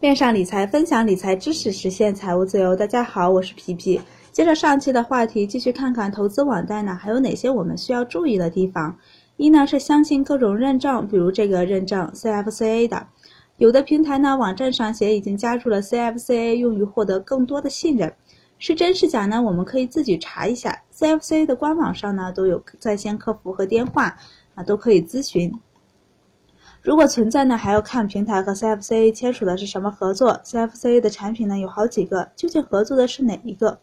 链上理财，分享理财知识，实现财务自由。大家好，我是皮皮。接着上期的话题，继续看看投资网贷呢，还有哪些我们需要注意的地方？一呢是相信各种认证，比如这个认证 CFCA 的，有的平台呢网站上写已经加入了 CFCA，用于获得更多的信任。是真是假呢？我们可以自己查一下，CFCA 的官网上呢都有在线客服和电话啊，都可以咨询。如果存在呢，还要看平台和 CFCA 签署的是什么合作。CFCA 的产品呢有好几个，究竟合作的是哪一个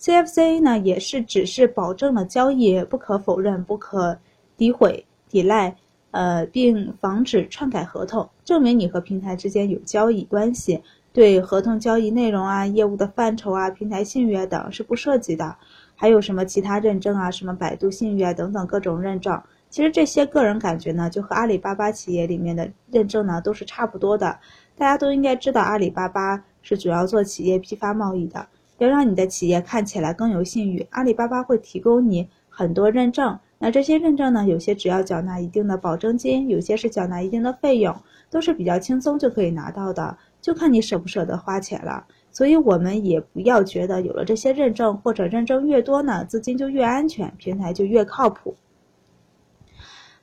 ？CFCA 呢也是只是保证了交易不可否认、不可诋毁、抵赖，呃，并防止篡改合同，证明你和平台之间有交易关系。对合同交易内容啊、业务的范畴啊、平台信誉等是不涉及的。还有什么其他认证啊，什么百度信誉啊等等各种认证。其实这些个人感觉呢，就和阿里巴巴企业里面的认证呢都是差不多的。大家都应该知道，阿里巴巴是主要做企业批发贸易的。要让你的企业看起来更有信誉，阿里巴巴会提供你很多认证。那这些认证呢，有些只要缴纳一定的保证金，有些是缴纳一定的费用，都是比较轻松就可以拿到的，就看你舍不舍得花钱了。所以我们也不要觉得有了这些认证或者认证越多呢，资金就越安全，平台就越靠谱。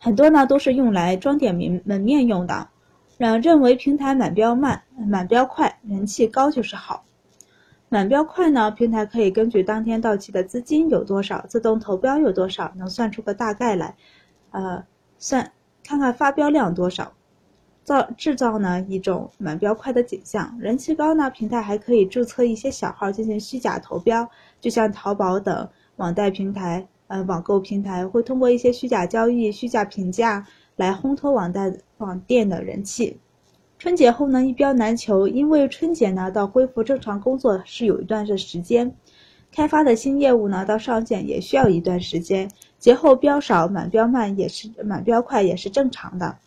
很多呢都是用来装点门门面用的，让，认为平台满标慢、满标快、人气高就是好。满标快呢，平台可以根据当天到期的资金有多少，自动投标有多少，能算出个大概来，呃，算看看发标量多少，造制造呢一种满标快的景象。人气高呢，平台还可以注册一些小号进行虚假投标，就像淘宝等网贷平台。呃，网购平台会通过一些虚假交易、虚假评价来烘托网贷网店的人气。春节后呢，一标难求，因为春节呢到恢复正常工作是有一段的时间，开发的新业务呢到上线也需要一段时间。节后标少，满标慢也是满标快也是正常的。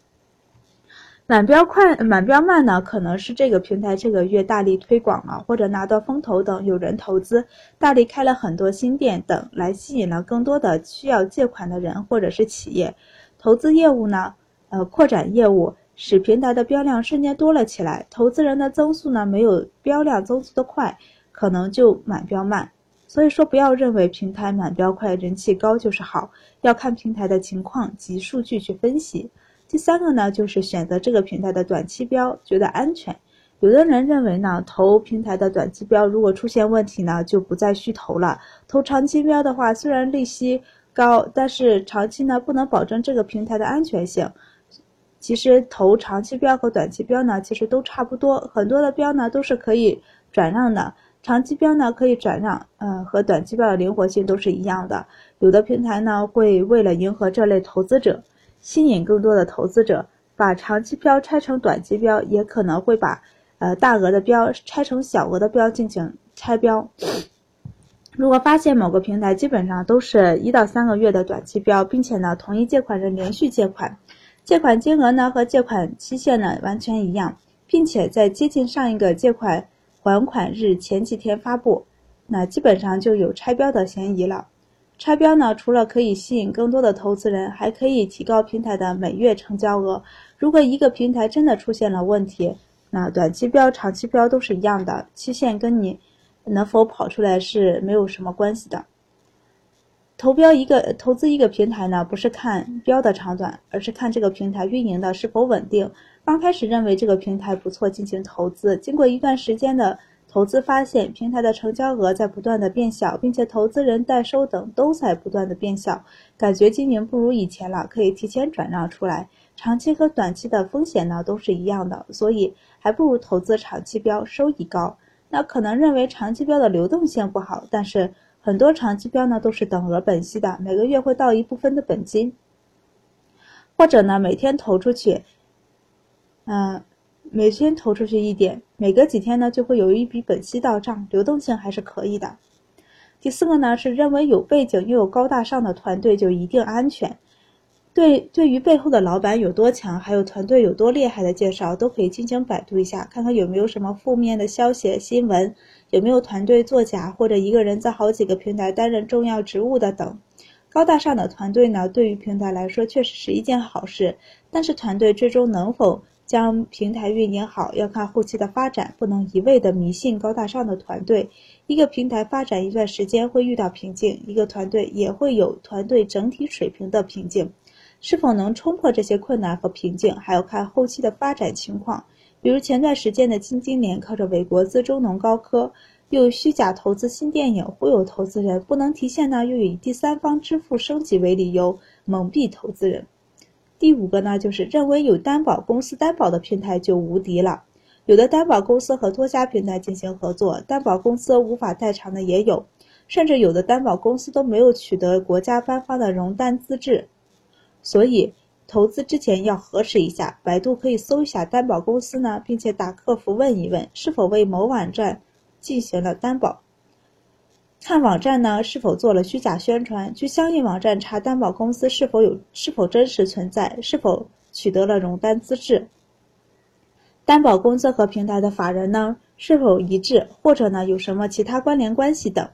满标快、满标慢呢，可能是这个平台这个月大力推广了，或者拿到风投等有人投资，大力开了很多新店等，来吸引了更多的需要借款的人或者是企业，投资业务呢，呃，扩展业务，使平台的标量瞬间多了起来。投资人的增速呢，没有标量增速的快，可能就满标慢。所以说，不要认为平台满标快、人气高就是好，要看平台的情况及数据去分析。第三个呢，就是选择这个平台的短期标，觉得安全。有的人认为呢，投平台的短期标，如果出现问题呢，就不再需投了。投长期标的话，虽然利息高，但是长期呢，不能保证这个平台的安全性。其实投长期标和短期标呢，其实都差不多。很多的标呢，都是可以转让的。长期标呢，可以转让，嗯，和短期标的灵活性都是一样的。有的平台呢，会为了迎合这类投资者。吸引更多的投资者，把长期标拆成短期标，也可能会把呃大额的标拆成小额的标进行拆标。如果发现某个平台基本上都是一到三个月的短期标，并且呢同一借款人连续借款，借款金额呢和借款期限呢完全一样，并且在接近上一个借款还款日前几天发布，那基本上就有拆标的嫌疑了。拆标呢，除了可以吸引更多的投资人，还可以提高平台的每月成交额。如果一个平台真的出现了问题，那短期标、长期标都是一样的，期限跟你能否跑出来是没有什么关系的。投标一个投资一个平台呢，不是看标的长短，而是看这个平台运营的是否稳定。刚开始认为这个平台不错，进行投资，经过一段时间的。投资发现，平台的成交额在不断的变小，并且投资人代收等都在不断的变小，感觉今年不如以前了，可以提前转让出来。长期和短期的风险呢都是一样的，所以还不如投资长期标，收益高。那可能认为长期标的流动性不好，但是很多长期标呢都是等额本息的，每个月会到一部分的本金，或者呢每天投出去，嗯。每天投出去一点，每隔几天呢就会有一笔本息到账，流动性还是可以的。第四个呢是认为有背景又有高大上的团队就一定安全。对，对于背后的老板有多强，还有团队有多厉害的介绍，都可以进行百度一下，看看有没有什么负面的消息新闻，有没有团队作假或者一个人在好几个平台担任重要职务的等。高大上的团队呢，对于平台来说确实是一件好事，但是团队最终能否？将平台运营好，要看后期的发展，不能一味的迷信高大上的团队。一个平台发展一段时间会遇到瓶颈，一个团队也会有团队整体水平的瓶颈。是否能冲破这些困难和瓶颈，还要看后期的发展情况。比如前段时间的金金莲，靠着伪国资中农高科，又虚假投资新电影忽悠投资人，不能提现呢，又以第三方支付升级为理由蒙蔽投资人。第五个呢，就是认为有担保公司担保的平台就无敌了。有的担保公司和多家平台进行合作，担保公司无法代偿的也有，甚至有的担保公司都没有取得国家颁发的融担资质。所以，投资之前要核实一下。百度可以搜一下担保公司呢，并且打客服问一问是否为某网站进行了担保。看网站呢是否做了虚假宣传，去相应网站查担保公司是否有是否真实存在，是否取得了融单资质。担保公司和平台的法人呢是否一致，或者呢有什么其他关联关系等。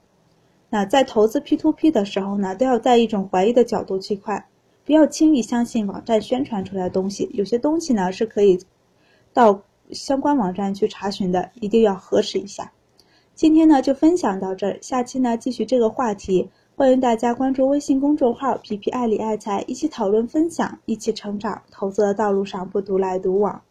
那在投资 P2P 的时候呢，都要带一种怀疑的角度去看。不要轻易相信网站宣传出来的东西，有些东西呢是可以到相关网站去查询的，一定要核实一下。今天呢就分享到这儿，下期呢继续这个话题，欢迎大家关注微信公众号“皮皮爱理爱财”，一起讨论分享，一起成长。投资的道路上不独来独往。